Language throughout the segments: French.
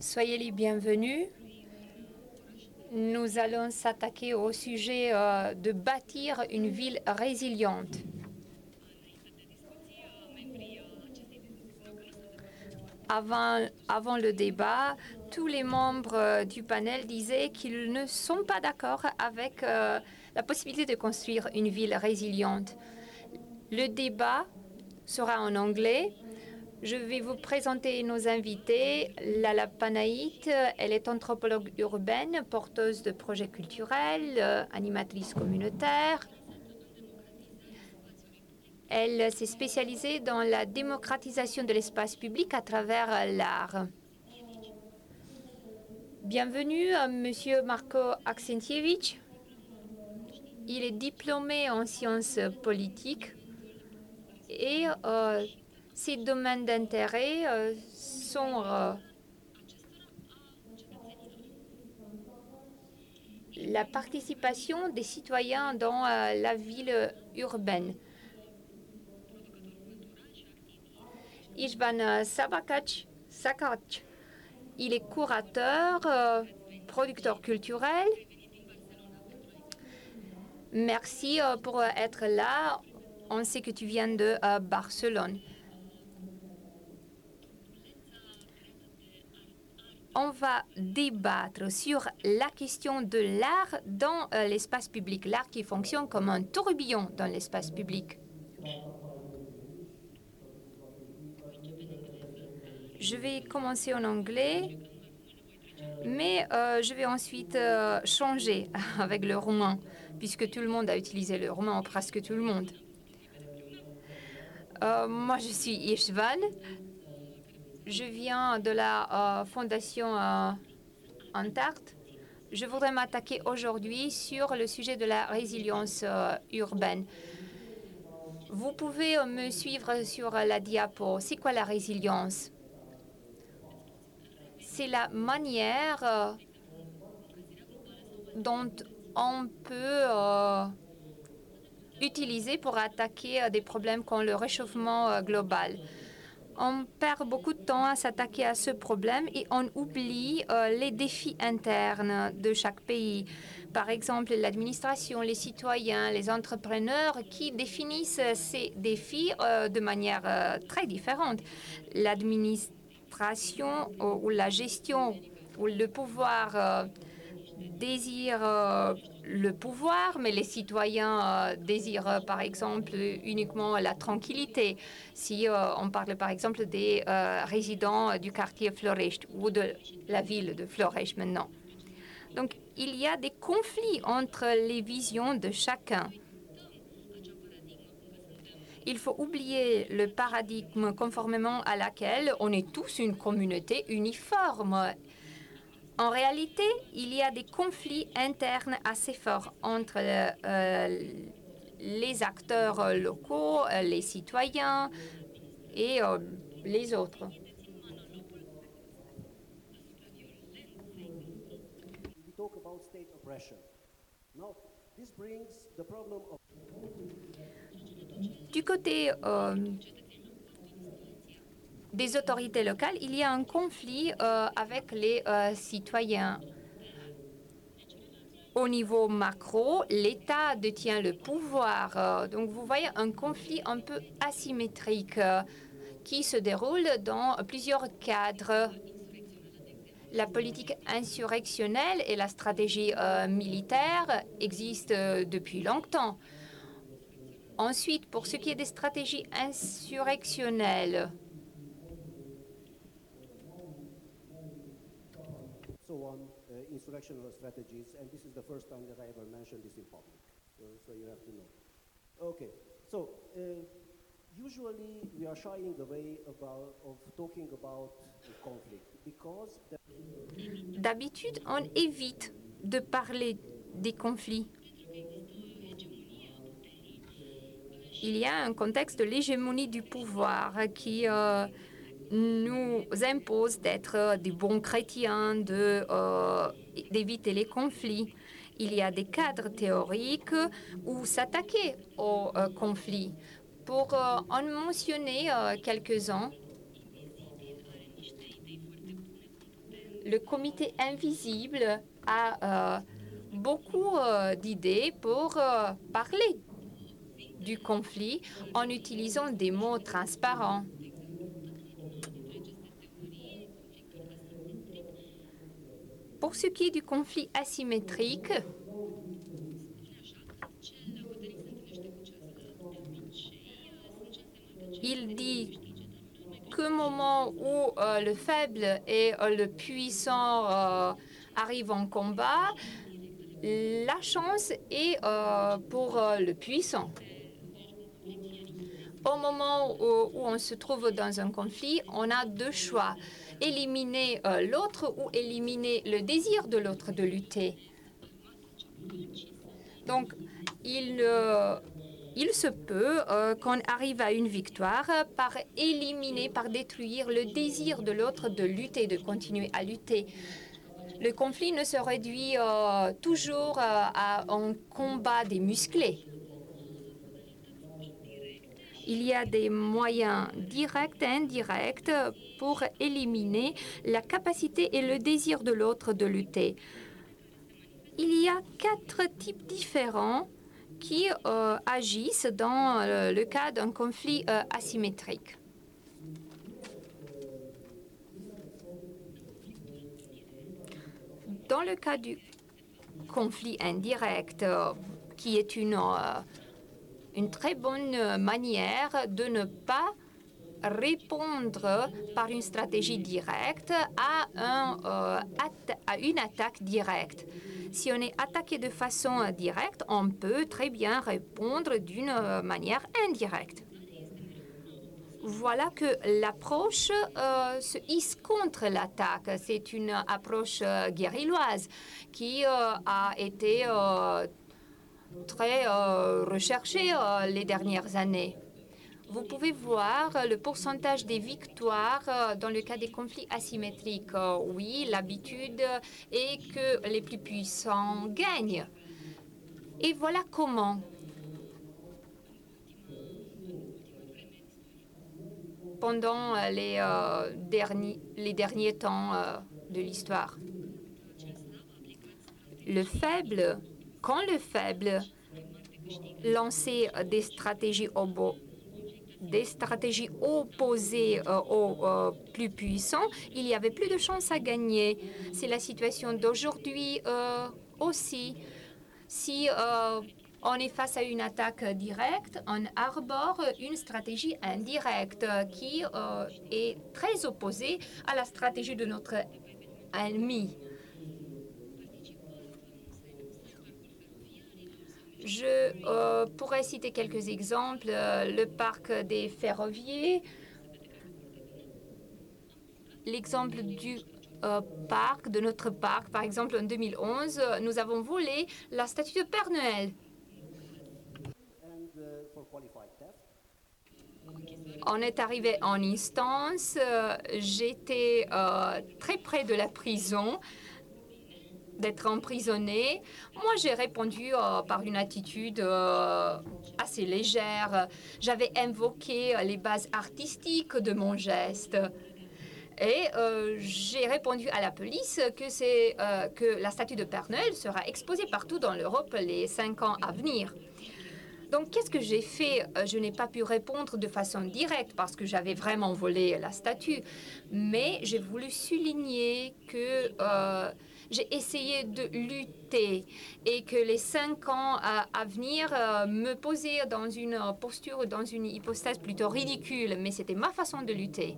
Soyez les bienvenus. Nous allons s'attaquer au sujet euh, de bâtir une ville résiliente. Avant, le débat, tous les membres euh, du panel disaient qu'ils ne sont pas d'accord avec euh, la possibilité de construire une ville résiliente. Le débat sera en anglais. Je vais vous présenter nos invités. Lala Panaït, elle est anthropologue urbaine, porteuse de projets culturels, euh, animatrice communautaire. Elle s'est spécialisée dans la démocratisation de l'espace public à travers l'art. Bienvenue à Monsieur Marco Aksentievich. Il est diplômé en sciences politiques et euh, ses domaines d'intérêt euh, sont euh, la participation des citoyens dans la ville urbaine. Sabakac, il est curateur, producteur culturel. Merci pour être là on sait que tu viens de euh, Barcelone. On va débattre sur la question de l'art dans euh, l'espace public, l'art qui fonctionne comme un tourbillon dans l'espace public. Je vais commencer en anglais, mais euh, je vais ensuite changer avec le roman, puisque tout le monde a utilisé le roman, presque tout le monde. Euh, moi, je suis Ishvan. Je viens de la euh, fondation euh, Antart. Je voudrais m'attaquer aujourd'hui sur le sujet de la résilience urbaine. Vous pouvez me suivre sur la diapo. C'est quoi la résilience? C'est la manière dont on peut utilisé pour attaquer euh, des problèmes comme le réchauffement euh, global. On perd beaucoup de temps à s'attaquer à ce problème et on oublie euh, les défis internes de chaque pays. Par exemple, l'administration, les citoyens, les entrepreneurs qui définissent ces défis de manière très différente. L'administration ou la gestion ou le pouvoir désire le pouvoir, mais les citoyens euh, désirent euh, par exemple uniquement la tranquillité. Si euh, on parle par exemple des résidents du quartier Florecht ou de la ville de Florecht maintenant. Donc il y a des conflits entre les visions de chacun. Il faut oublier le paradigme conformément à laquelle on est tous une communauté uniforme en réalité, il y a des conflits internes assez forts entre euh, les acteurs locaux, euh, les citoyens et euh, les autres. Du côté des autorités locales, il y a un conflit euh, avec les euh, citoyens. Au niveau macro, l'État détient le pouvoir. Euh, donc vous voyez un conflit un peu asymétrique qui se déroule dans plusieurs cadres. La politique insurrectionnelle et la stratégie militaire existent depuis longtemps. Ensuite, pour ce qui est des stratégies insurrectionnelles, so on uh, insurrectional strategies, and this is the first time that I ever mentioned this in public, so, so you have to know. Okay, so uh, usually we are shying away about, of talking about conflict because D'habitude, on évite de parler des conflits. Il y a un contexte de l'hégémonie du pouvoir qui euh, nous impose d'être des bons chrétiens, euh, d'éviter les conflits. Il y a des cadres théoriques où s'attaquer aux euh, conflits. Pour euh, en mentionner quelques-uns, le comité invisible a euh, beaucoup euh, d'idées pour euh, parler du conflit en utilisant des mots transparents. Pour ce qui est du conflit asymétrique, il dit qu'au moment où euh, le faible et euh, le puissant euh, arrivent en combat, la chance est pour le puissant. Au moment où on se trouve dans un conflit, on a deux choix. Éliminer euh, l'autre ou éliminer le désir de l'autre de lutter. Donc, il, se peut euh, qu'on arrive à une victoire par éliminer, par détruire le désir de l'autre de lutter, de continuer à lutter. Le conflit ne se réduit euh, toujours à un combat des musclés. Il y a des moyens directs et indirects pour éliminer la capacité et le désir de l'autre de lutter. Il y a quatre types différents qui euh, agissent dans euh, le cas d'un conflit euh, asymétrique. Dans le cas du conflit indirect, qui est une, une très bonne manière de ne pas répondre par une stratégie directe à, un, euh, à une attaque directe. Si on est attaqué de façon euh, directe, on peut très bien répondre d'une euh, manière indirecte. Voilà que l'approche euh, se hisse contre l'attaque. C'est une approche euh, guérilloise qui euh, a été euh, très euh, recherchée euh, les dernières années. Vous pouvez voir le pourcentage des victoires euh, dans le cas des conflits asymétriques. Oui, l'habitude est que les plus puissants gagnent. Et voilà comment. pendant les, derniers, les derniers temps de l'histoire. Le faible, quand le faible lançait des stratégies opposées euh, aux euh, plus puissants, il y avait plus de chances à gagner. C'est la situation d'aujourd'hui euh, aussi. Si on est face à une attaque directe, on arbore une stratégie indirecte qui est très opposée à la stratégie de notre ennemi. Je euh, pourrais citer quelques exemples. Euh, le parc des ferroviaires, l'exemple du euh, parc, de notre parc. Par exemple, en 2011, euh, nous avons volé la statue de Père Noël. On est arrivé en instance. J'étais très près de la prison, d'être emprisonné. Moi, j'ai répondu euh, par une attitude euh, assez légère. J'avais invoqué les bases artistiques de mon geste. Et euh, j'ai répondu à la police que, c'est, que la statue de Père Noël sera exposée partout dans l'Europe les cinq ans à venir. Donc, qu'est-ce que j'ai fait? Je n'ai pas pu répondre de façon directe parce que j'avais vraiment volé la statue, mais j'ai voulu souligner que j'ai essayé de lutter et que les cinq ans à, à venir euh, me posaient dans une euh, posture, dans une hypostase plutôt ridicule, mais c'était ma façon de lutter.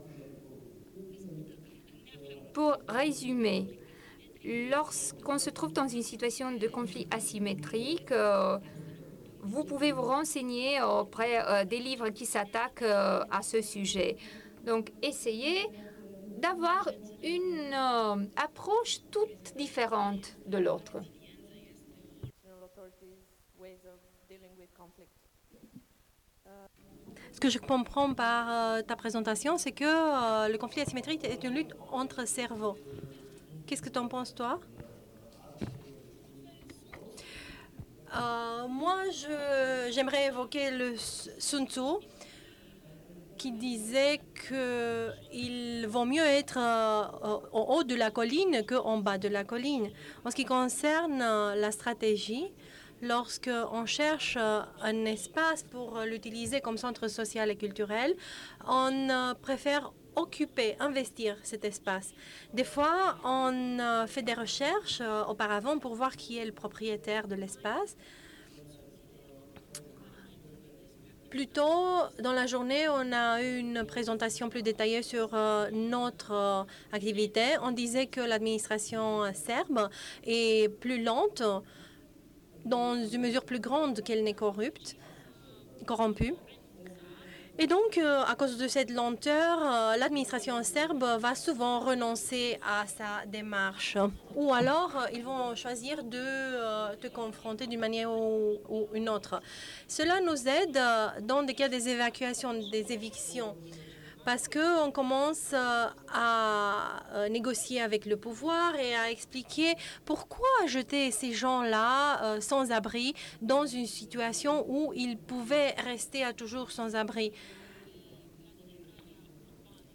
Pour résumer, lorsqu'on se trouve dans une situation de conflit asymétrique, euh, vous pouvez vous renseigner auprès euh, des livres qui s'attaquent euh, à ce sujet. Donc, essayez d'avoir une euh, approche toute différente de l'autre. Ce que je comprends par euh, ta présentation, c'est que euh, le conflit asymétrique est une lutte entre cerveaux. Qu'est-ce que tu en penses, toi? Moi, j'aimerais évoquer le Sun Tzu, qui disait qu'il vaut mieux être euh, au haut de la colline qu'en bas de la colline. En ce qui concerne euh, la stratégie, lorsqu'on cherche euh, un espace pour l'utiliser comme centre social et culturel, on euh, préfère occuper, investir cet espace. Des fois, on euh, fait des recherches euh, auparavant pour voir qui est le propriétaire de l'espace. Plus tôt dans la journée, on a eu une présentation plus détaillée sur euh, notre euh, activité. On disait que l'administration serbe est plus lente dans une mesure plus grande qu'elle n'est corrompue. Et donc, euh, à cause de cette lenteur, euh, l'administration serbe va souvent renoncer à sa démarche. Ou alors, euh, ils vont choisir de te confronter d'une manière ou, ou une autre. Cela nous aide dans des cas des évacuations, des évictions. Parce qu'on commence euh, à euh, négocier avec le pouvoir et à expliquer pourquoi jeter ces gens-là euh, sans abri dans une situation où ils pouvaient rester à toujours sans abri.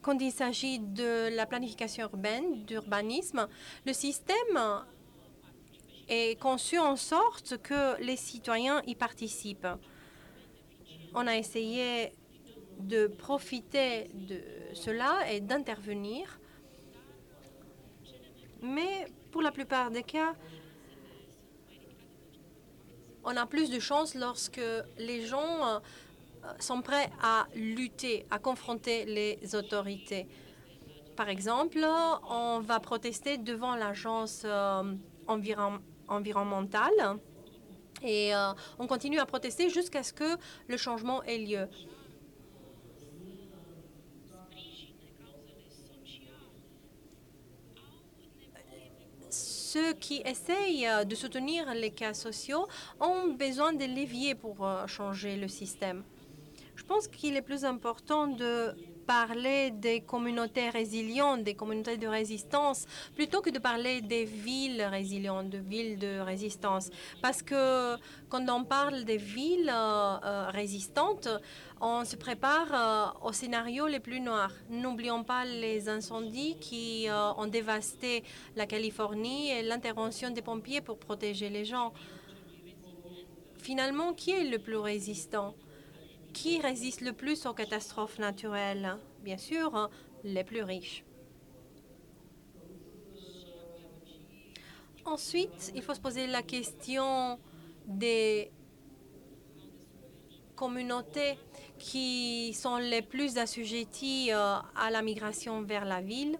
Quand il s'agit de la planification urbaine, d'urbanisme, le système est conçu en sorte que les citoyens y participent. On a essayé de profiter de cela et d'intervenir. Mais pour la plupart des cas, on a plus de chance lorsque les gens euh, sont prêts à lutter, à confronter les autorités. Par exemple, on va protester devant l'agence euh, environ- environnementale et euh, on continue à protester jusqu'à ce que le changement ait lieu. Ceux qui essayent euh, de soutenir les cas sociaux ont besoin de leviers pour euh, changer le système. Je pense qu'il est plus important de parler des communautés résilientes, des communautés de résistance, plutôt que de parler des villes résilientes, de villes de résistance. Parce que quand on parle des villes euh, euh, résistantes, on se prépare euh, aux scénarios les plus noirs. N'oublions pas les incendies qui ont dévasté la Californie et l'intervention des pompiers pour protéger les gens. Finalement, qui est le plus résistant? Qui résiste le plus aux catastrophes naturelles? Bien sûr, hein, les plus riches. Ensuite, il faut se poser la question des communautés qui sont les plus assujetties euh, à la migration vers la ville.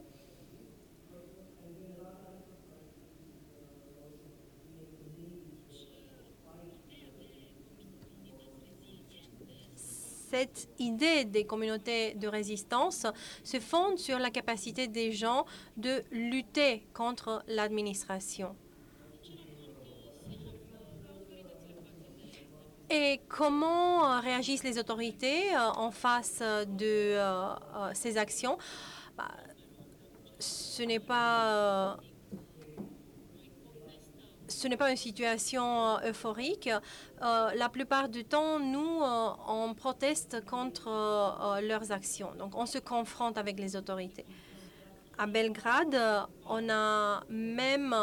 Cette idée des communautés de résistance se fonde sur la capacité des gens de lutter contre l'administration. Et comment euh, réagissent les autorités euh, en face de euh, ces actions? Bah, Ce n'est pas ce n'est pas une situation euh, euphorique. Euh, la plupart du temps, nous, euh, on proteste contre leurs actions. Donc, on se confronte avec les autorités. À Belgrade, on a même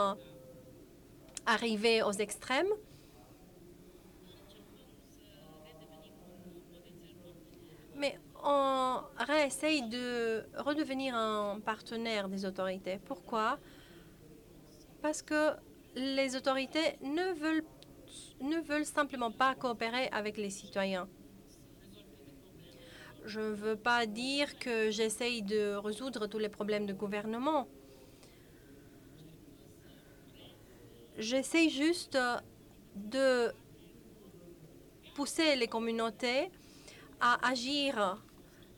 arrivé aux extrêmes. Mais on réessaye de redevenir un partenaire des autorités. Pourquoi? Parce que les autorités ne veulent, simplement pas coopérer avec les citoyens. Je ne veux pas dire que j'essaye de résoudre tous les problèmes de gouvernement. J'essaye juste de pousser les communautés à agir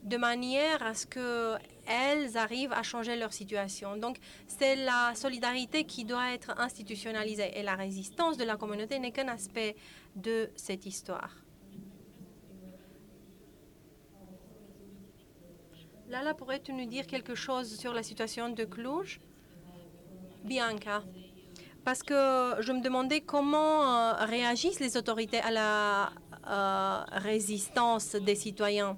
de manière à ce qu'elles arrivent à changer leur situation. Donc, c'est la solidarité qui doit être institutionnalisée et la résistance de la communauté n'est qu'un aspect de cette histoire. Lala, pourrais-tu nous dire quelque chose sur la situation de Cluj? Bianca, parce que je me demandais comment euh, réagissent les autorités à la euh, résistance des citoyens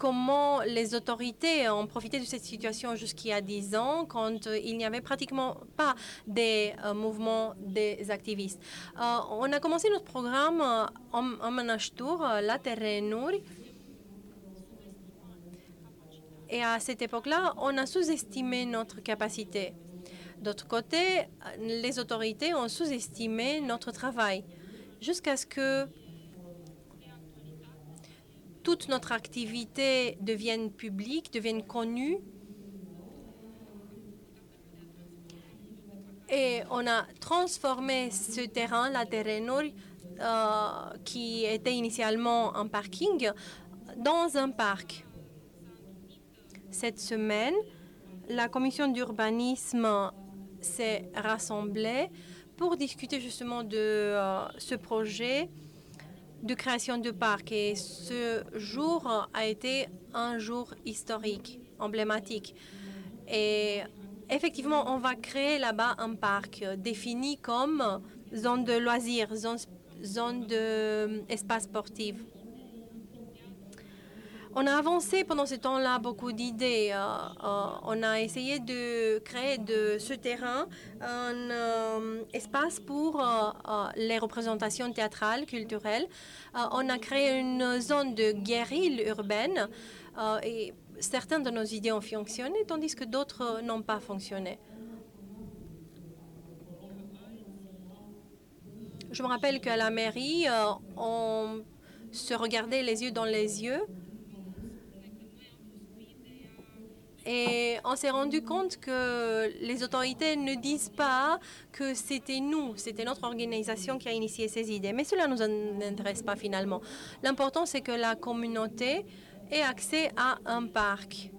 comment les autorités ont profité de cette situation a 10 ans, quand euh, il n'y avait pratiquement pas des euh, mouvements des activistes. Euh, on a commencé notre programme euh, en, en la Terrenur, et à cette époque-là, on a sous-estimé notre capacité. D'autre côté, les autorités ont sous-estimé notre travail jusqu'à ce que toute notre activité devienne publique, devienne connue. Et on a transformé ce terrain, la Terrenur, euh, qui était initialement un parking, dans un parc. Cette semaine, la commission d'urbanisme s'est rassemblée pour discuter justement de euh, ce projet de création de parc. Et ce jour a été un jour historique, emblématique. Et effectivement, on va créer là-bas un parc euh, défini comme zone de loisirs, zone, zone d'espace sportif. On a avancé pendant ce temps-là beaucoup d'idées. Euh, euh, on a essayé de créer de ce terrain un euh, espace pour les représentations théâtrales, culturelles. On a créé une zone de guérille urbaine et certaines de nos idées ont fonctionné, tandis que d'autres n'ont pas fonctionné. Je me rappelle qu'à la mairie, on se regardait les yeux dans les yeux Et on s'est rendu compte que les autorités ne disent pas que c'était nous, c'était notre organisation qui a initié ces idées. Mais cela ne nous intéresse pas finalement. L'important, c'est que la communauté ait accès à un parc.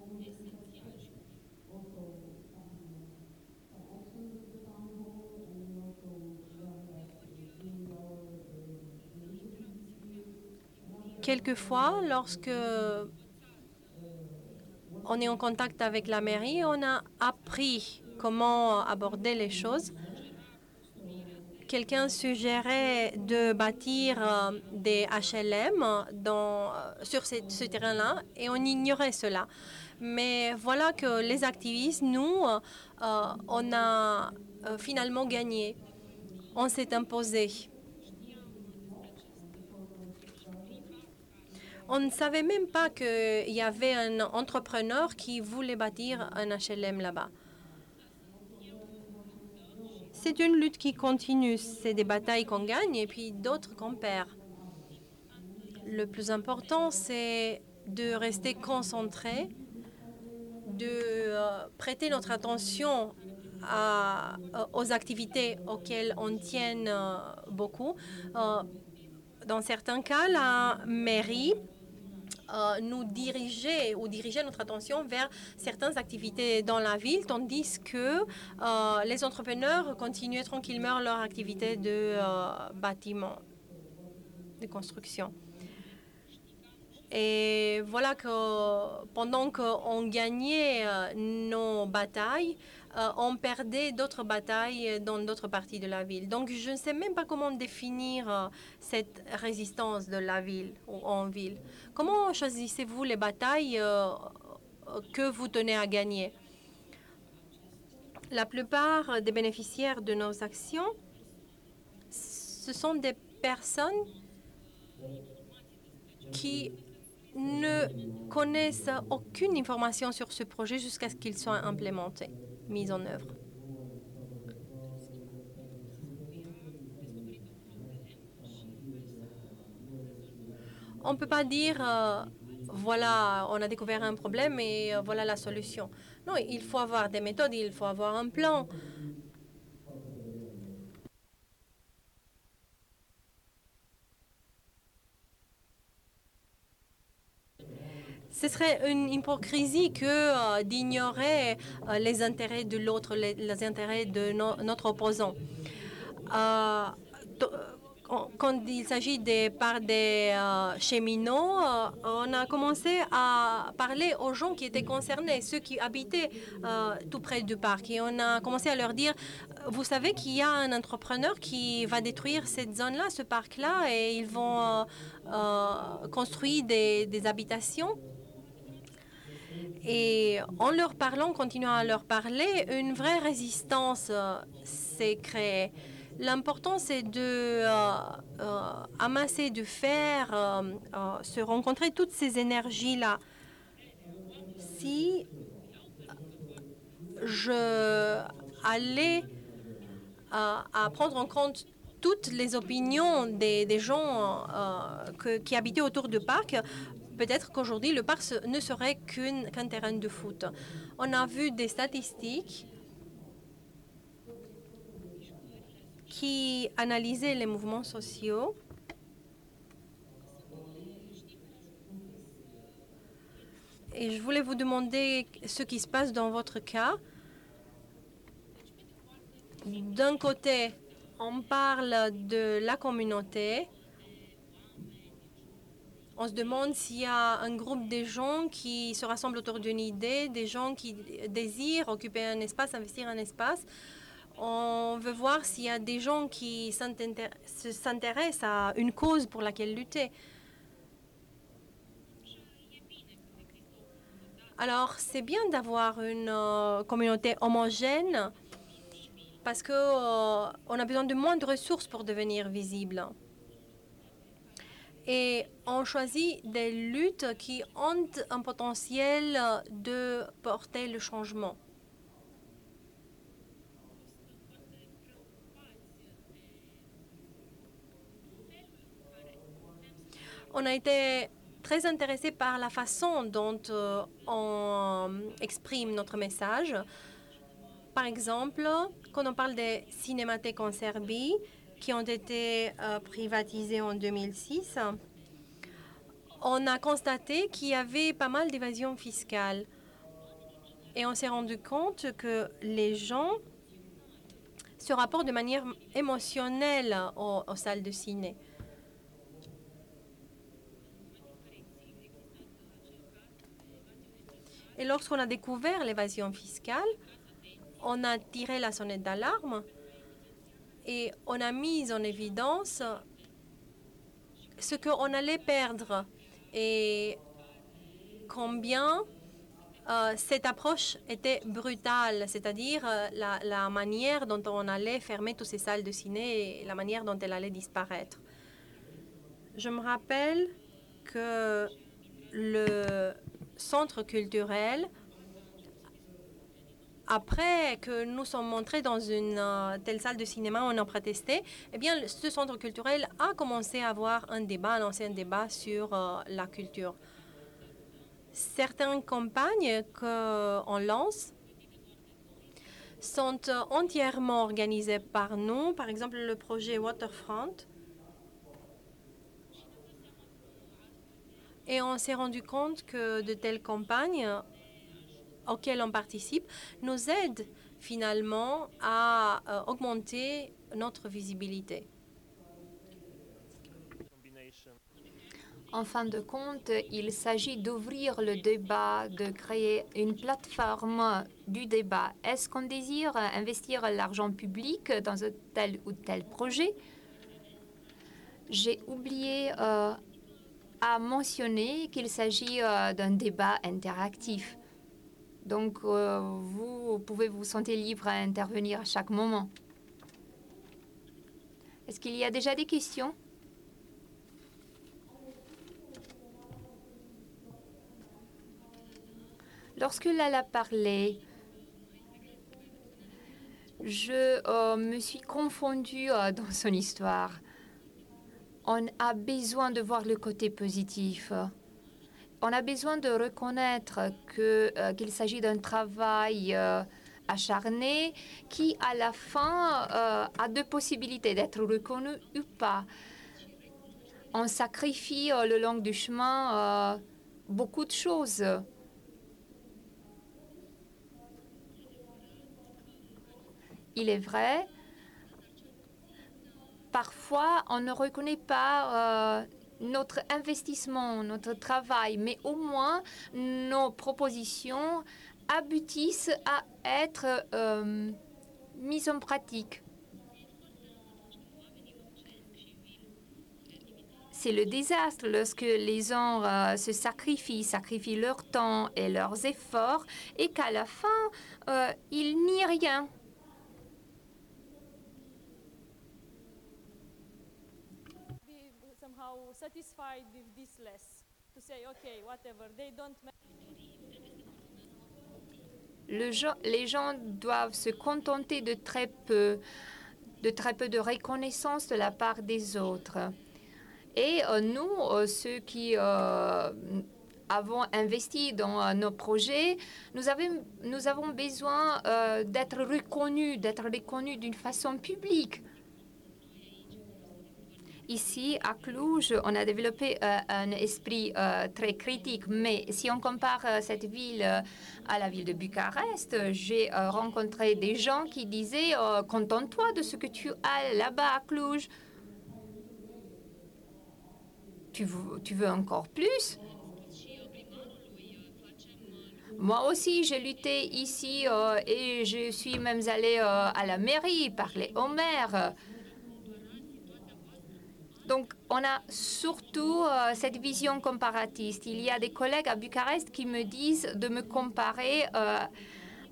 Quelquefois, lorsque on est en contact avec la mairie, on a appris comment aborder les choses. Quelqu'un suggérait de bâtir euh, des HLM euh, sur ce, terrain-là et on ignorait cela. Mais voilà que les activistes, nous, euh, on a finalement gagné. On s'est imposé. On ne savait même pas qu'il y avait un entrepreneur qui voulait bâtir un HLM là-bas. C'est une lutte qui continue. C'est des batailles qu'on gagne et puis d'autres qu'on perd. Le plus important, c'est de rester concentré, de euh, prêter notre attention euh, aux activités auxquelles on tient euh, beaucoup. Dans certains cas, la mairie euh, nous dirigeait ou dirigeait notre attention vers certaines activités dans la ville, tandis que euh, les entrepreneurs continuaient tranquillement leur activité de euh, bâtiment, de construction. Et voilà que pendant qu'on gagnait nos batailles, euh, on perdait d'autres batailles dans d'autres parties de la ville. Donc je ne sais même pas comment définir euh, cette résistance de la ville ou en ville. Comment choisissez-vous les batailles euh, que vous tenez à gagner? La plupart des bénéficiaires de nos actions, ce sont des personnes qui ne connaissent aucune information sur ce projet jusqu'à ce qu'il soit implémenté, mis en œuvre. On ne peut pas dire, euh, voilà, on a découvert un problème et euh, voilà la solution. Non, il faut avoir des méthodes, il faut avoir un plan. Ce serait une hypocrisie que euh, d'ignorer euh, les intérêts de l'autre, les, intérêts de no- notre opposant. Euh, quand- il s'agit des par des cheminots, on a commencé à parler aux gens qui étaient concernés, ceux qui habitaient tout près du parc. Et on a commencé à leur dire, vous savez qu'il y a un entrepreneur qui va détruire cette zone-là, ce parc-là, et ils vont construire des habitations. Et en leur parlant, continuant à leur parler, une vraie résistance euh, s'est créée. L'important, c'est de euh, euh, amasser, euh, euh, se rencontrer toutes ces énergies-là. Si je allais à prendre en compte toutes les opinions des, gens qui habitaient autour du parc, peut-être qu'aujourd'hui, le parc ne serait qu'un terrain de foot. On a vu des statistiques qui analysaient les mouvements sociaux. Et je voulais vous demander ce qui se passe dans votre cas. D'un côté, on parle de la communauté. On se demande s'il y a un groupe de gens qui se rassemblent autour d'une idée, des gens qui désirent occuper un espace, investir un espace. On veut voir s'il y a des gens qui s'intér- se- s'intéressent à une cause pour laquelle lutter. Alors, c'est bien d'avoir une euh, communauté homogène parce que euh, a besoin de moins de ressources pour devenir visible. Et on choisit des luttes qui ont un potentiel de porter le changement. On a été très intéressé par la façon dont euh, on exprime notre message. Par exemple, quand on parle des cinémathèques en Serbie qui ont été euh, privatisées en 2006, on a constaté qu'il y avait pas mal d'évasion fiscale. Et on s'est rendu compte que les gens se rapportent de manière émotionnelle aux, aux salles de ciné. Et lorsqu'on a découvert l'évasion fiscale, on a tiré la sonnette d'alarme et on a mis en évidence ce qu'on allait perdre et combien euh, cette approche était brutale, c'est-à-dire euh, la, la manière dont on allait fermer toutes ces salles de ciné et la manière dont elles allaient disparaître. Je me rappelle que le centre culturel, après que nous sommes montrés dans une euh, telle salle de cinéma, on a protesté, eh bien, ce centre culturel a commencé à avoir un débat, un ancien débat sur euh, la culture. Certaines campagnes qu'on lance sont euh, entièrement organisées par nous. Par exemple, le projet Waterfront. Et on s'est rendu compte que de telles campagnes auxquelles on participe nous aident finalement à euh, augmenter notre visibilité. En fin de compte, il s'agit d'ouvrir le débat, de créer une plateforme du débat. Est-ce qu'on désire investir l'argent public dans un tel ou tel projet? J'ai oublié euh, à mentionner qu'il s'agit euh, d'un débat interactif. Donc, euh, vous pouvez vous sentir libre à intervenir à chaque moment. Est-ce qu'il y a déjà des questions? Lorsque Lala parlait, je euh, me suis confondue euh, dans son histoire. On a besoin de voir le côté positif. On a besoin de reconnaître euh, qu'il s'agit d'un travail euh, acharné qui, à la fin, euh, a deux possibilités d'être reconnu ou pas. On sacrifie le long du chemin beaucoup de choses. Il est vrai, parfois on ne reconnaît pas notre investissement, notre travail, mais au moins nos propositions aboutissent à être euh, mises en pratique. c'est le désastre lorsque les gens euh, se sacrifient, sacrifient leur temps et leurs efforts et qu'à la fin, euh, il n'y a rien. Les gens doivent se contenter de très peu, de très peu de reconnaissance de la part des autres. Et euh, nous, euh, ceux qui euh, avons investi dans nos projets, nous, avons- nous avons besoin d'être reconnus, d'être reconnus d'une façon publique. Ici, à Cluj, on a développé euh, un esprit euh, très critique, mais si on compare euh, cette ville à la ville de Bucarest, j'ai rencontré des gens qui disaient Contente-toi de ce que tu as là-bas à Cluj. Tu veux, tu veux encore plus Moi aussi, j'ai lutté ici et je suis même allée à la mairie parler au maire. Donc, on a surtout euh, cette vision comparatiste. Il y a des collègues à Bucarest qui me disent de me comparer euh,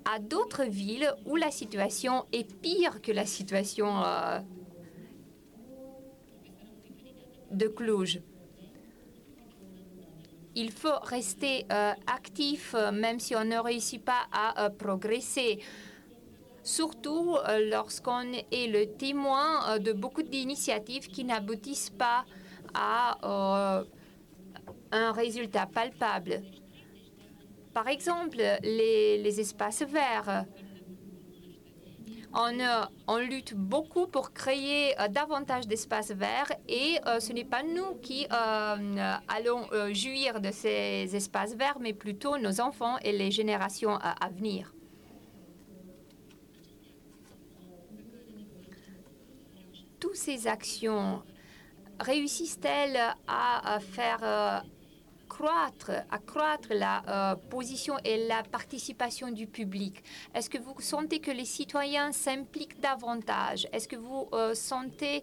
à d'autres villes où la situation est pire que la situation euh, de Cluj. Il faut rester actif même si on ne réussit pas à progresser surtout euh, lorsqu'on est le témoin euh, de beaucoup d'initiatives qui n'aboutissent pas à euh, un résultat palpable. Par exemple, les, espaces verts. On, lutte beaucoup pour créer davantage d'espaces verts et ce n'est pas nous qui allons jouir de ces espaces verts, mais plutôt nos enfants et les générations à venir. Toutes ces actions réussissent-elles à, faire euh, croître, la euh, position et la participation du public? Est-ce que vous sentez que les citoyens s'impliquent davantage? Est-ce que vous euh, sentez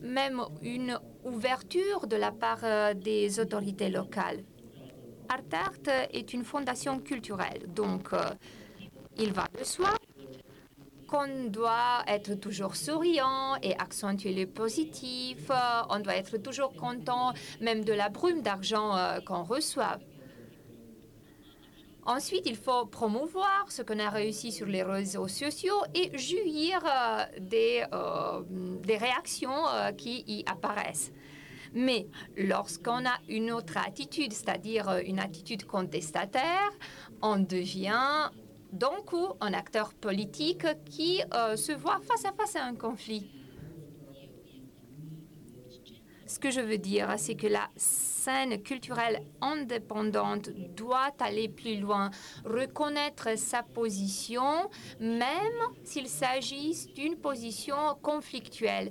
même une ouverture de la part des autorités locales? Artart est une fondation culturelle, donc il va de soi qu'on doit être toujours souriant et accentuer le positif. Euh, On doit être toujours content, même de la brume d'argent euh, qu'on reçoit. Ensuite, il faut promouvoir ce qu'on a réussi sur les réseaux sociaux et jouir euh, des, réactions qui y apparaissent. Mais lorsqu'on a une autre attitude, c'est-à-dire une attitude contestataire, on devient coup un acteur politique qui euh, se voit face à face à un conflit. Ce que je veux dire, c'est que la scène culturelle indépendante doit aller plus loin, reconnaître sa position, même s'il s'agit d'une position conflictuelle.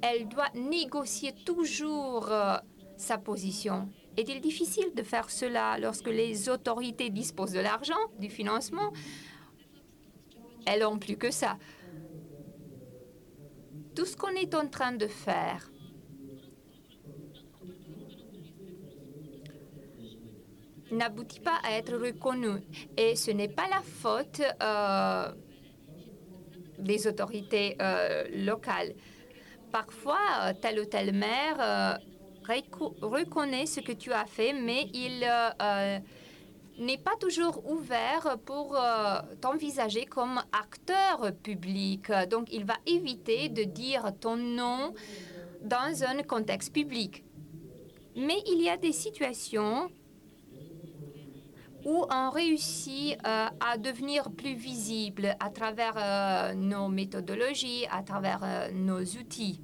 Elle doit négocier toujours euh, sa position. Est-il difficile de faire cela lorsque les autorités disposent de l'argent, du financement Elles n'ont plus que ça. Tout ce qu'on est en train de faire n'aboutit pas à être reconnu. Et ce n'est pas la faute euh, des autorités euh, locales. Parfois, euh, tel ou tel maire reco- reconnaît ce que tu as fait, mais il n'est pas toujours ouvert pour euh, t'envisager comme acteur public. Donc, il va éviter de dire ton nom dans un contexte public. Mais il y a des situations où on réussit euh, à devenir plus visible à travers euh, nos méthodologies, à travers nos outils.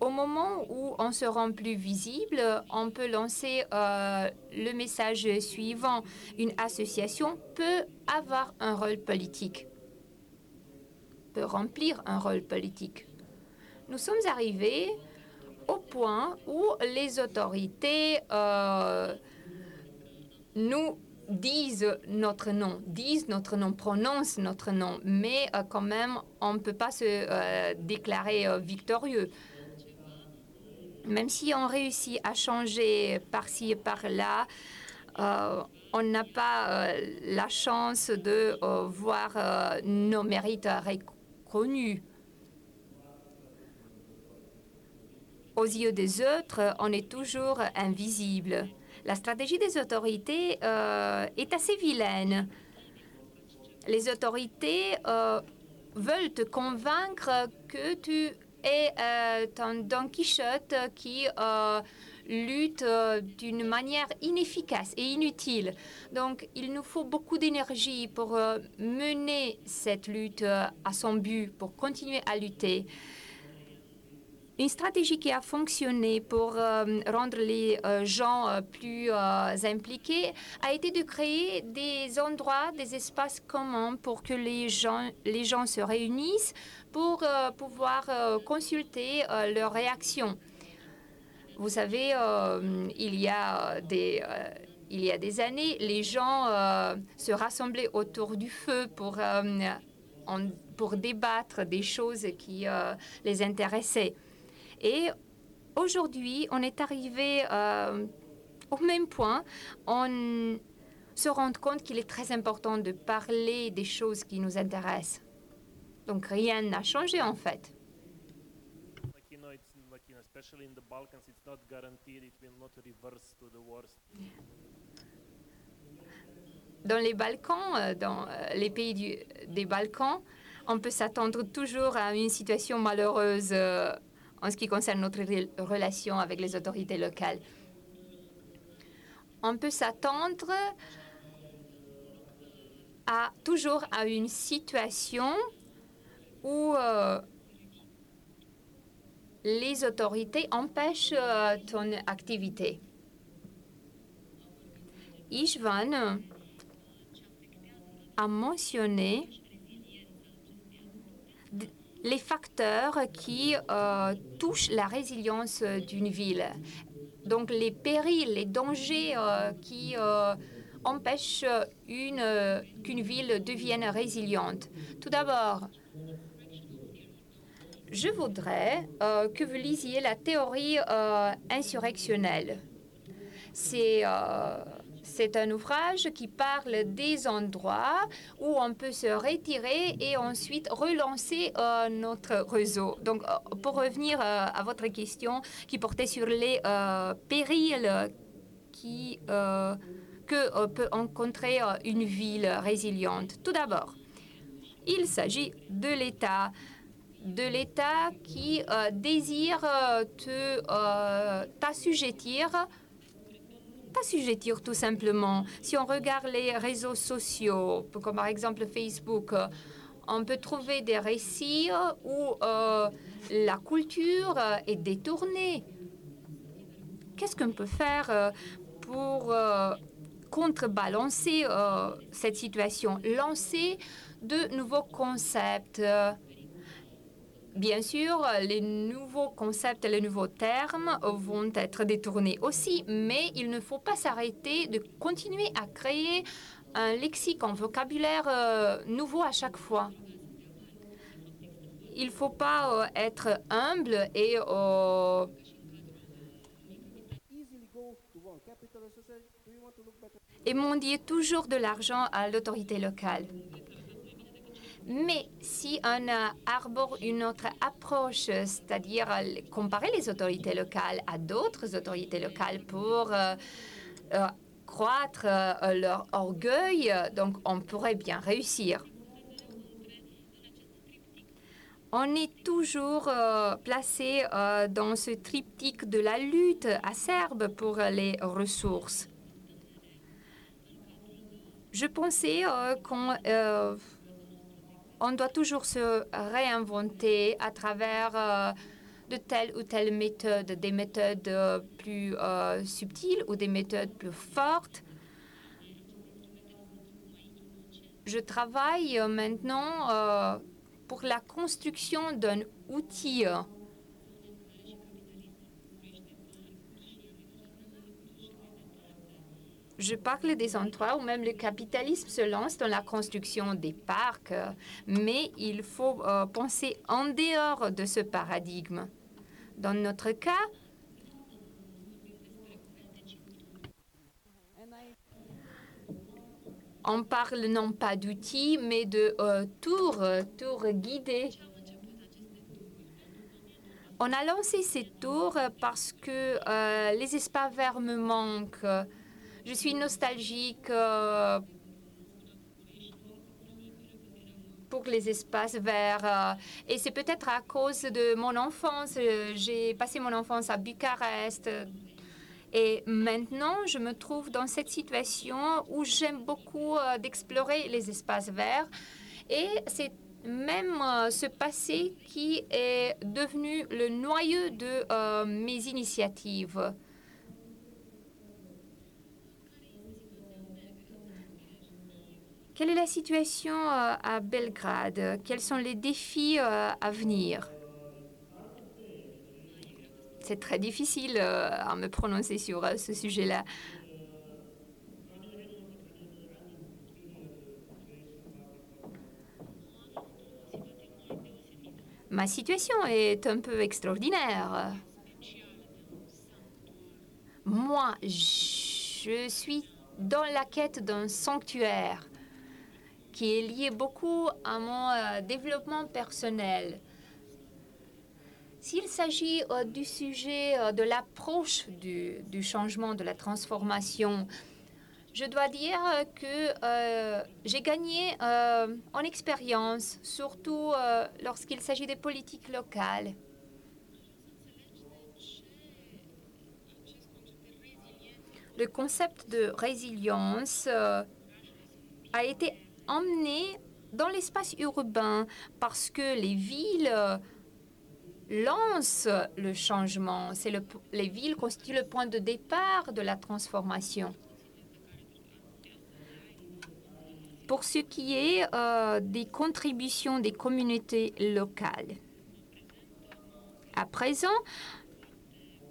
Au moment où on se rend plus visible, on peut lancer euh, le message suivant. Une association peut avoir un rôle politique, peut remplir un rôle politique. Nous sommes arrivés au point où les autorités euh, nous disent notre nom, disent notre nom, prononcent notre nom, mais euh, quand même, on ne peut pas se déclarer victorieux. Même si on réussit à changer par-ci et par-là, euh, on n'a pas euh, la chance de euh, voir nos mérites reconnus. Aux yeux des autres, on est toujours invisible. La stratégie des autorités est assez vilaine. Les autorités veulent te convaincre que tu es euh, un Don Quichotte qui euh, lutte euh, d'une manière inefficace et inutile. Donc, il nous faut beaucoup d'énergie pour mener cette lutte à son but, pour continuer à lutter. Une stratégie qui a fonctionné pour euh, rendre les euh, gens euh, plus impliqués a été de créer des endroits, des espaces communs pour que les gens, se réunissent pour pouvoir consulter leurs réactions. Vous savez, il, y a des, années, les gens se rassemblaient autour du feu pour, débattre des choses qui les intéressaient. Et aujourd'hui, on est arrivé euh, au même point. On se rend compte qu'il est très important de parler des choses qui nous intéressent. Donc rien n'a changé en fait. Dans les Balkans, euh, dans euh, les pays des Balkans, on peut s'attendre toujours à une situation malheureuse en ce qui concerne notre rel- relation avec les autorités locales. On peut s'attendre à toujours à une situation où euh, les autorités empêchent euh, ton activité. Ishvan a mentionné les facteurs qui euh, touchent la résilience d'une ville. Donc les périls, les dangers euh, qui euh, empêchent une, qu'une ville devienne résiliente. Tout d'abord, je voudrais que vous lisiez la théorie insurrectionnelle. C'est c'est un ouvrage qui parle des endroits où on peut se retirer et ensuite relancer euh, notre réseau. Donc, euh, pour revenir euh, à votre question qui portait sur les périls que peut rencontrer une ville résiliente. Tout d'abord, il s'agit de l'État de l'État qui désire te t'assujettir t'assujettir tout simplement. Si on regarde les réseaux sociaux, comme par exemple Facebook, euh, on peut trouver des récits où euh, la culture euh, est détournée. Qu'est-ce qu'on peut faire euh, pour euh, contrebalancer euh, cette situation? Lancer de nouveaux concepts. Bien sûr, les nouveaux concepts et les nouveaux termes vont être détournés aussi, mais il ne faut pas s'arrêter de continuer à créer un lexique, un vocabulaire euh, nouveau à chaque fois. Il ne faut pas euh, être humble et euh, et mendier toujours de l'argent à l'autorité locale. Mais si on euh, arbore une autre approche, euh, c'est-à-dire euh, comparer les autorités locales à d'autres autorités locales pour croître leur orgueil, donc on pourrait bien réussir. On est toujours placé dans ce triptyque de la lutte acerbe pour les ressources. Je pensais qu'on on doit toujours se réinventer à travers euh, de telle ou telle méthode, des méthodes euh, plus euh, subtiles ou des méthodes plus fortes. Je travaille maintenant pour la construction d'un outil Je parle des endroits où même le capitalisme se lance dans la construction des parcs, mais il faut euh, penser en dehors de ce paradigme. Dans notre cas, on parle non pas d'outils, mais de euh, tours, tours guidés. On a lancé ces tours parce que euh, les espaces verts me manquent. Je suis nostalgique euh, pour les espaces verts. euh, et c'est peut-être à cause de mon enfance. Euh, J'ai passé mon enfance à Bucarest. et maintenant, je me trouve dans cette situation où j'aime beaucoup d'explorer les espaces verts. Et c'est même ce passé qui est devenu le noyau de mes initiatives. Quelle est la situation euh, à Belgrade? Quels sont les défis euh, à venir? C'est très difficile euh, à me prononcer sur ce sujet-là. Ma situation est un peu extraordinaire. Moi, je suis dans la quête d'un sanctuaire qui est lié beaucoup à mon euh, développement personnel. S'il s'agit euh, du sujet euh, de l'approche du, changement, de la transformation, je dois dire que j'ai gagné en expérience, surtout lorsqu'il s'agit des politiques locales. Le concept de résilience a été emmené dans l'espace urbain parce que les villes euh, lancent le changement. C'est le, les villes constituent le point de départ de la transformation. Pour ce qui est euh, des contributions des communautés locales. À présent,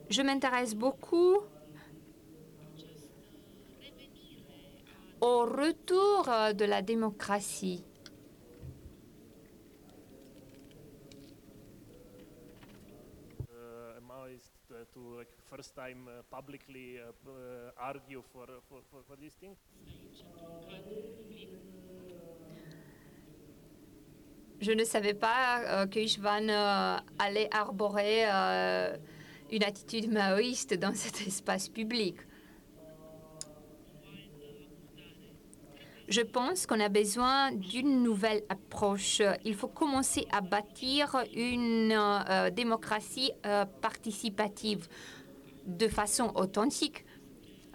je m'intéresse beaucoup au retour euh, de la démocratie. uh, amazed uh, to like first time uh, publicly uh, p- uh, argue for, for, for, for this thing? Je ne savais pas euh, que Ishvan euh, allait arborer euh, une attitude maoïste dans cet espace public. Je pense qu'on a besoin d'une nouvelle approche. Il faut commencer à bâtir une euh, démocratie euh, participative de façon authentique.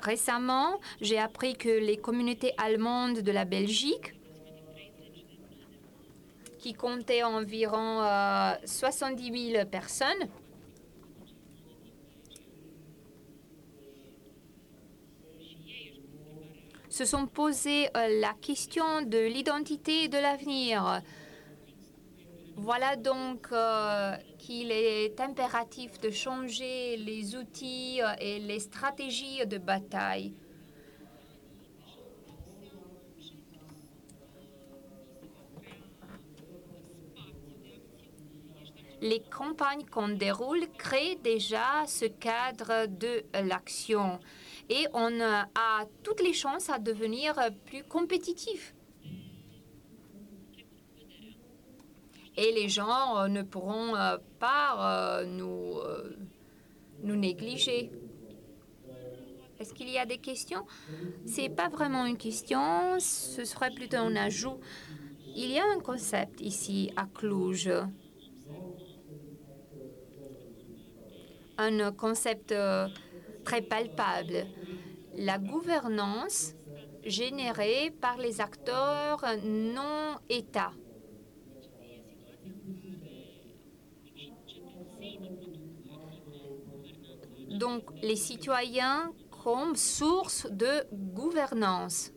Récemment, j'ai appris que les communautés allemandes de la Belgique qui comptait environ euh, 70 000 personnes. Se sont posé euh, la question de l'identité et de l'avenir. Voilà donc euh, qu'il est impératif de changer les outils euh, et les stratégies de bataille. Les campagnes qu'on déroule créent déjà ce cadre de l'action et on euh, a toutes les chances à devenir euh, plus compétitif. Et les gens euh, ne pourront pas nous, nous négliger. Est-ce qu'il y a des questions? C'est pas vraiment une question, ce serait plutôt un ajout. Il y a un concept ici à Cluj. Un concept très palpable. La gouvernance générée par les acteurs non État. Donc les citoyens comme source de gouvernance.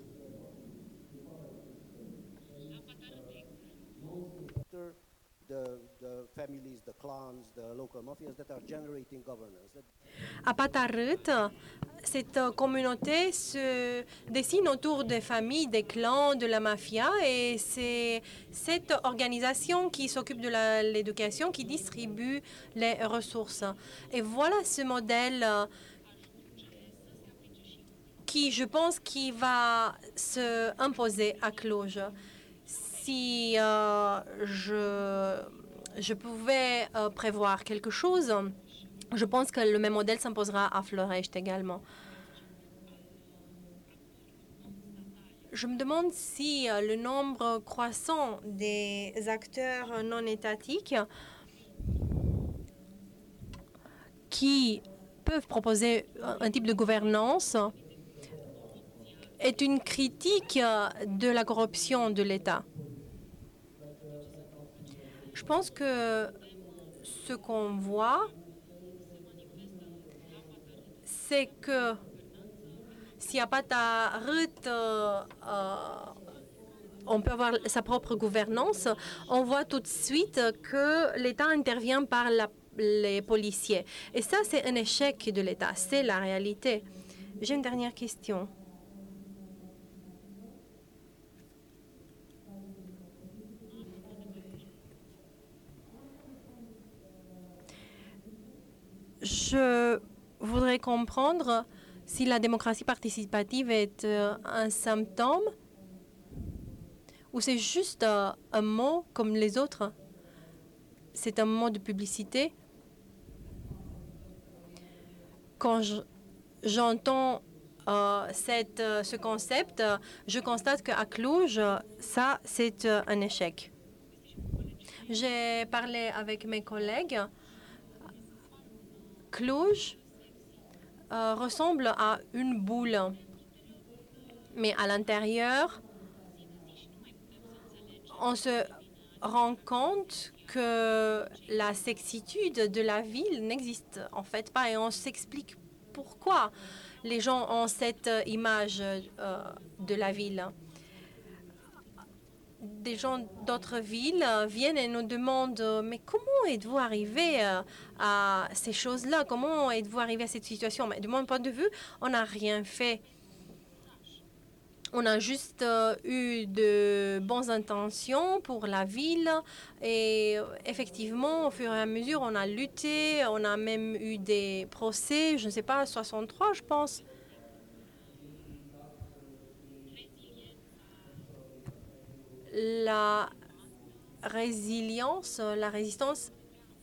À Patarut, cette communauté se dessine autour des familles, des clans, de la mafia et c'est cette organisation qui s'occupe de l'éducation qui distribue les ressources. Et voilà ce modèle euh, qui, je pense, qui va se imposer à Cluj. Si euh, je, je pouvais euh, prévoir quelque chose, je pense que le même modèle s'imposera à Fleurest également. Je me demande si euh, le nombre croissant des acteurs non étatiques qui peuvent proposer un un type de gouvernance est une critique euh, de la corruption de l'État. Je pense que ce qu'on voit, c'est que s'il n'y a pas ta route, euh, euh, on peut avoir sa propre gouvernance, on voit tout de suite que l'État intervient par les policiers. Et ça, c'est un échec de l'État, c'est la réalité. J'ai une dernière question. Je voudrais comprendre si la démocratie participative est euh, un symptôme ou c'est juste euh, un mot comme les autres. C'est un mot de publicité. Quand je- j'entends euh, ce concept, je constate qu'à Cluj, ça, c'est un échec. J'ai parlé avec mes collègues. Cluj euh, ressemble à une boule. Mais à l'intérieur, on se rend compte que la sexitude de la ville n'existe en fait pas et on s'explique pourquoi les gens ont cette image euh, de la ville. Des gens d'autres villes euh, viennent et nous demandent euh, mais comment êtes-vous arrivé euh, à ces choses-là? Comment êtes-vous arrivé à cette situation? Mais de mon point de vue, on n'a rien fait. On a juste eu de bonnes intentions pour la ville et effectivement, au fur et à mesure, on a lutté, on a même eu des procès, je ne sais pas, 63, je pense. La résilience, la résistance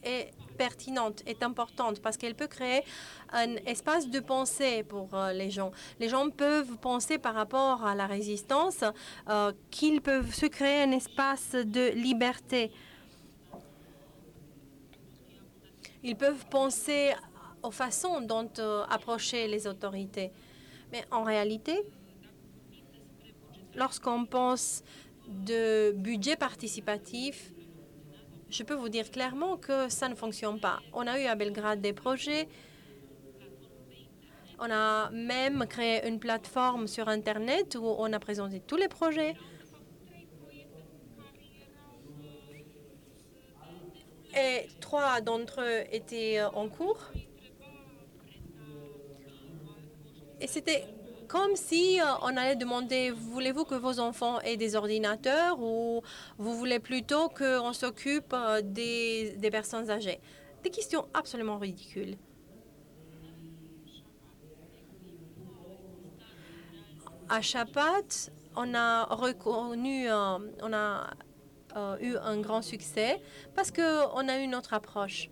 est pertinente, est importante parce qu'elle peut créer un espace de pensée pour euh, les gens. Les gens peuvent penser par rapport à la résistance euh, qu'ils peuvent se créer un espace de liberté. Ils peuvent penser aux façons dont euh, approcher les autorités. Mais en réalité, lorsqu'on pense de budget participatif, je peux vous dire clairement que ça ne fonctionne pas. On a eu à Belgrade des projets. On a même créé une plateforme sur Internet où on a présenté tous les projets. Et trois d'entre eux étaient en cours. Et c'était comme si euh, on allait demander, voulez-vous que vos enfants aient des ordinateurs ou vous voulez plutôt qu'on s'occupe euh, des, des personnes âgées? Des questions absolument ridicules. À Chapat, on a reconnu, euh, on a eu un grand succès parce qu'on a eu une autre approche.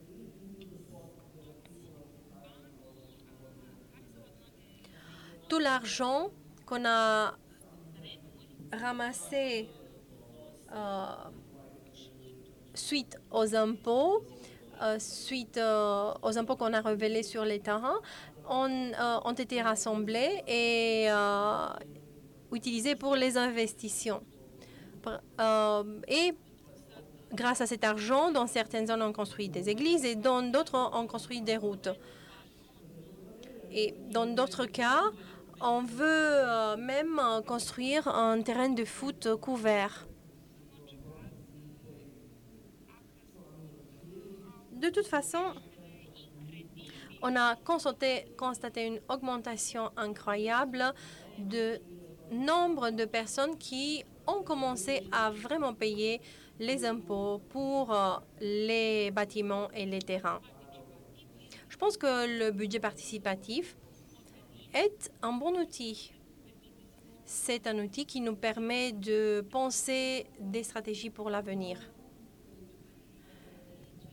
Tout l'argent qu'on a ramassé euh, suite aux impôts, euh, suite euh, aux impôts qu'on a révélés sur les terrains, ont, été rassemblés et utilisés pour les investissements. Et grâce à cet argent, dans certaines zones, on construit des églises et dans d'autres, on construit des routes. Et dans d'autres cas, on veut euh, même euh, construire un terrain de foot couvert. De toute façon, on a constaté, une augmentation incroyable de nombre de personnes qui ont commencé à vraiment payer les impôts pour euh, les bâtiments et les terrains. Je pense que le budget participatif est un bon outil. C'est un outil qui nous permet de penser des stratégies pour l'avenir.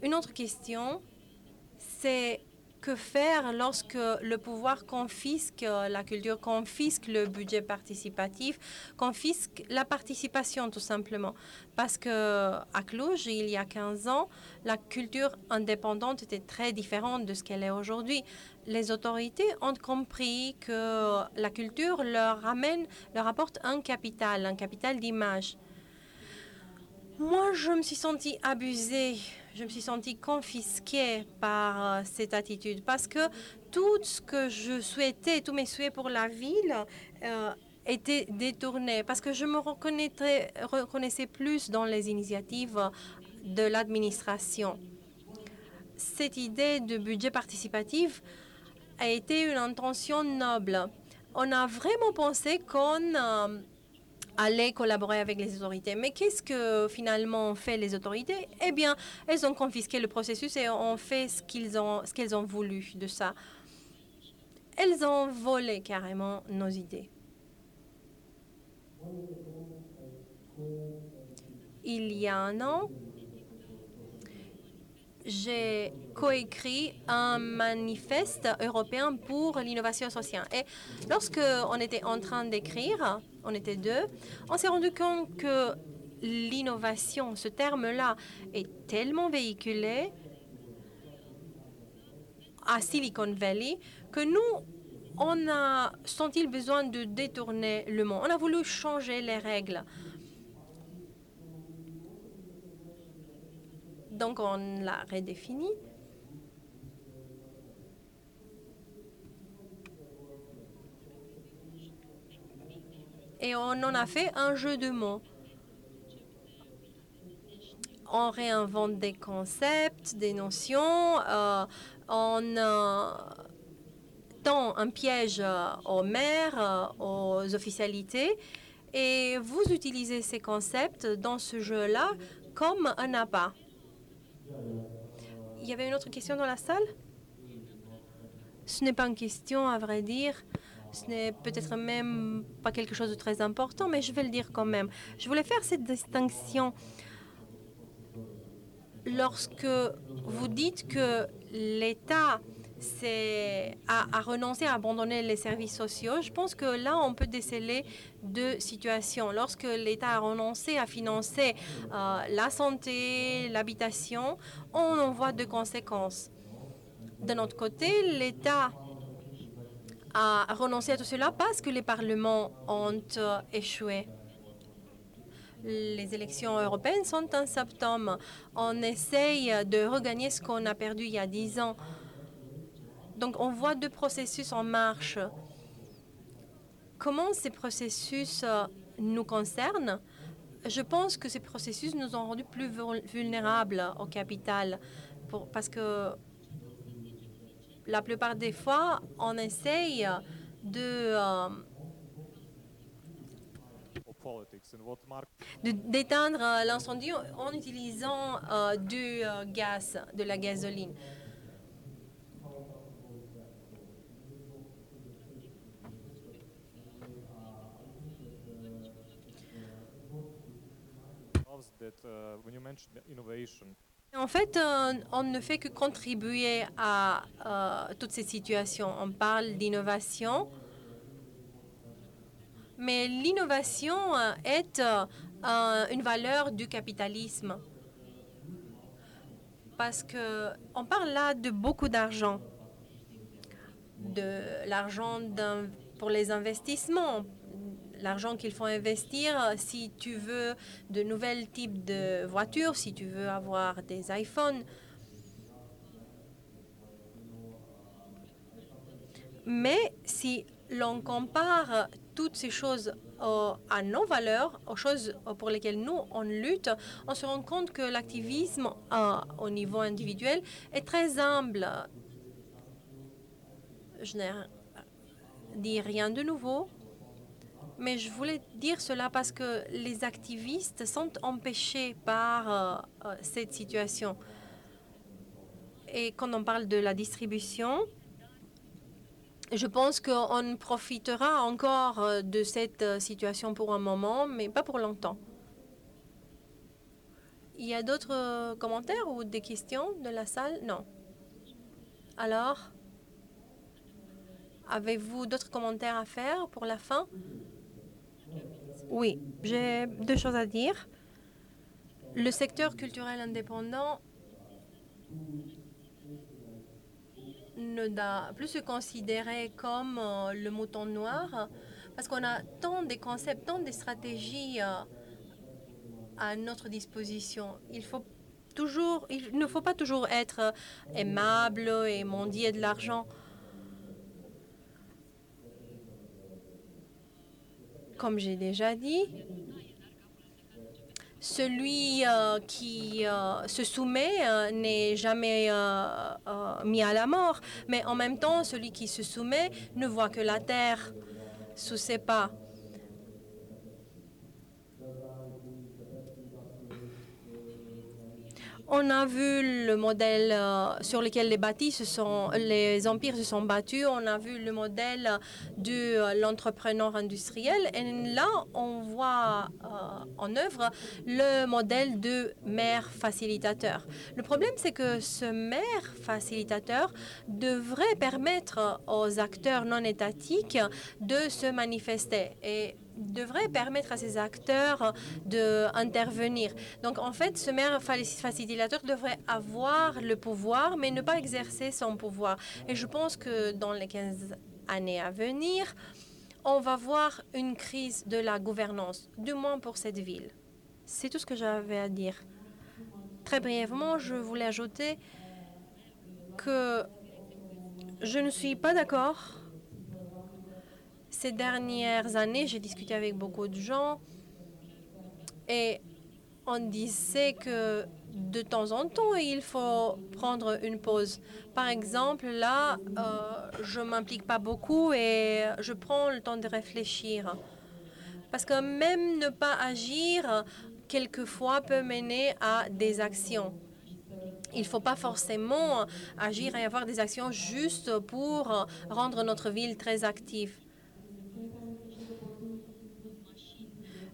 Une autre question, c'est que faire lorsque le pouvoir confisque la culture, confisque le budget participatif, confisque la participation tout simplement. Parce que à Cluj, il y a 15 ans, la culture indépendante était très différente de ce qu'elle est aujourd'hui. Les autorités ont compris que la culture leur leur apporte un capital, un capital d'image. Moi, je me suis sentie abusée, je me suis sentie confisquée par euh, cette attitude parce que tout ce que je souhaitais, tous mes souhaits pour la ville euh, étaient détournés parce que je me reconnaissais plus dans les initiatives de l'administration. Cette idée de budget participatif a été une intention noble. On a vraiment pensé qu'on euh, allait collaborer avec les autorités. Mais qu'est-ce que finalement ont fait les autorités? Eh bien, elles ont confisqué le processus et ont fait ce qu'elles ont voulu de ça. Elles ont volé carrément nos idées. Il y a un an, j'ai coécrit un manifeste européen pour l'innovation sociale. Et lorsque on était en train d'écrire, on était deux, on s'est rendu compte que l'innovation, ce terme-là, est tellement véhiculé à Silicon Valley que nous, on a senti le besoin de détourner le monde. On a voulu changer les règles. Donc on l'a redéfini. Et on en a fait un jeu de mots. On réinvente des concepts, des notions, euh, on euh, tend un piège euh, aux maires, euh, aux officialités, et vous utilisez ces concepts dans ce jeu-là comme un appât. Il y avait une autre question dans la salle? Ce n'est pas une question, à vrai dire. Ce n'est peut-être même pas quelque chose de très important, mais je vais le dire quand même. Je voulais faire cette distinction. Lorsque vous dites que l'État a renoncé à abandonner les services sociaux, je pense que là, on peut déceler deux situations. Lorsque l'État a renoncé à financer euh, la santé, l'habitation, on en voit deux conséquences. D'un autre côté, l'État a renoncé à tout cela parce que les parlements ont euh, échoué. Les élections européennes sont en septembre. On essaye de regagner ce qu'on a perdu il y a dix ans. Donc on voit deux processus en marche. Comment ces processus euh, nous concernent? Je pense que ces processus nous ont rendus plus vul- vulnérables au capital parce que la plupart des fois, on essaye de, euh, of politics and what Mark de- d'éteindre euh, l'incendie en utilisant euh, du euh, gaz, de la gasoline. uh, En fait, euh, on ne fait que contribuer à toutes ces situations. On parle d'innovation, mais l'innovation euh, est euh, un- une valeur du capitalisme. Parce que on parle là de beaucoup d'argent, de l'argent pour les investissements, l'argent qu'il faut investir euh, si tu veux de nouvelles types de voitures, si tu veux avoir des iPhones. Mais si l'on compare toutes ces choses euh, à nos valeurs, aux choses euh, pour lesquelles nous, on lutte, on se rend compte que l'activisme euh, au niveau individuel est très humble. Je n'ai dit rien de nouveau, mais je voulais dire cela parce que les activistes sont empêchés par cette situation. Et quand on parle de la distribution, je pense qu'on profitera encore euh, de cette euh, situation pour un moment, mais pas pour longtemps. Il y a d'autres euh, commentaires ou des questions de la salle? Non. Alors, avez-vous d'autres commentaires à faire pour la fin? Oui, j'ai deux choses à dire. Le secteur culturel indépendant ne doit plus se considérer comme euh, le mouton noir parce qu'on a tant de concepts, tant de stratégies euh, à notre disposition. Il faut toujours, il ne faut pas toujours être euh, aimable et mendier de l'argent. Comme j'ai déjà dit, celui euh, qui euh, se soumet euh, n'est jamais mis à la mort, mais en même temps, celui qui se soumet ne voit que la terre sous ses pas. On a vu le modèle euh, sur lequel les bâtis se sont, les empires se sont battus. On a vu le modèle de l'entrepreneur industriel. Et là, on voit euh, en œuvre le modèle de maire facilitateur. Le problème, c'est que ce maire facilitateur devrait permettre aux acteurs non étatiques de se manifester. Devrait permettre à ces acteurs d'intervenir. Donc, en fait, ce maire faci- facilitateur devrait avoir le pouvoir, mais ne pas exercer son pouvoir. Et je pense que dans les 15 années à venir, on va voir une crise de la gouvernance, du moins pour cette ville. C'est tout ce que j'avais à dire. Très brièvement, je voulais ajouter que je ne suis pas d'accord ces dernières années, j'ai discuté avec beaucoup de gens et on disait que de temps en temps, il faut prendre une pause. Par exemple, là, euh, je m'implique pas beaucoup et je prends le temps de réfléchir. Parce que même ne pas agir, quelquefois, peut mener à des actions. Il ne faut pas forcément agir et avoir des actions juste pour rendre notre ville très active.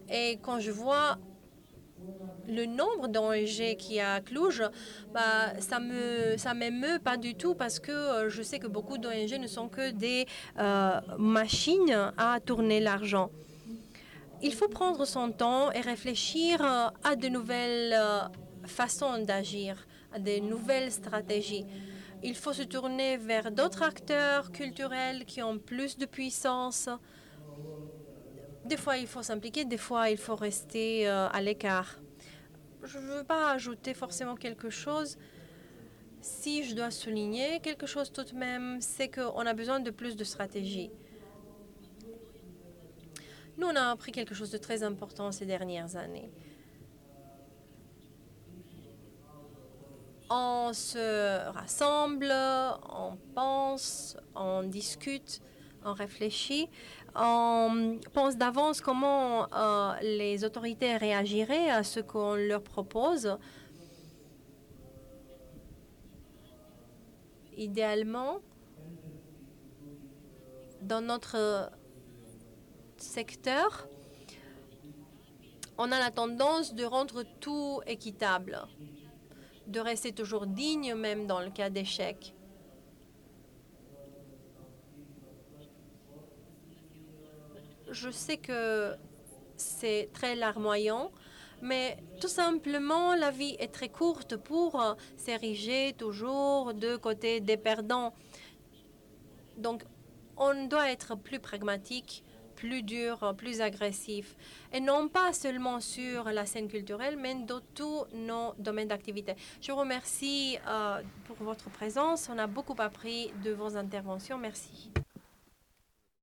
Et quand je vois le nombre d'ONG qu'il y a à Cluj, bah, ça me ça m'émeut pas du tout parce que euh, je sais que beaucoup d'ONG ne sont que des euh, machines à tourner l'argent. Il faut prendre son temps et réfléchir euh, à de nouvelles façons d'agir, à de nouvelles stratégies. Il faut se tourner vers d'autres acteurs culturels qui ont plus de puissance. Des fois, il faut s'impliquer, des fois, il faut rester euh, à l'écart. Je ne veux pas ajouter forcément quelque chose. Si je dois souligner quelque chose tout de même, c'est qu'on a besoin de plus de stratégie. Nous, on a appris quelque chose de très important ces dernières années. On se rassemble, on pense, on discute, on réfléchit, on pense d'avance comment euh, les autorités réagiraient à ce qu'on leur propose. Idéalement, dans notre secteur, on a la tendance de rendre tout équitable, de rester toujours digne même dans le cas d'échec. Je sais que c'est très larmoyant, mais tout simplement, la vie est très courte pour euh, s'ériger toujours de côté des perdants. Donc, on doit être plus pragmatique, plus dur, plus agressif, et non pas seulement sur la scène culturelle, mais dans tous nos domaines d'activité. Je vous remercie euh, pour votre présence. On a beaucoup appris de vos interventions. Merci.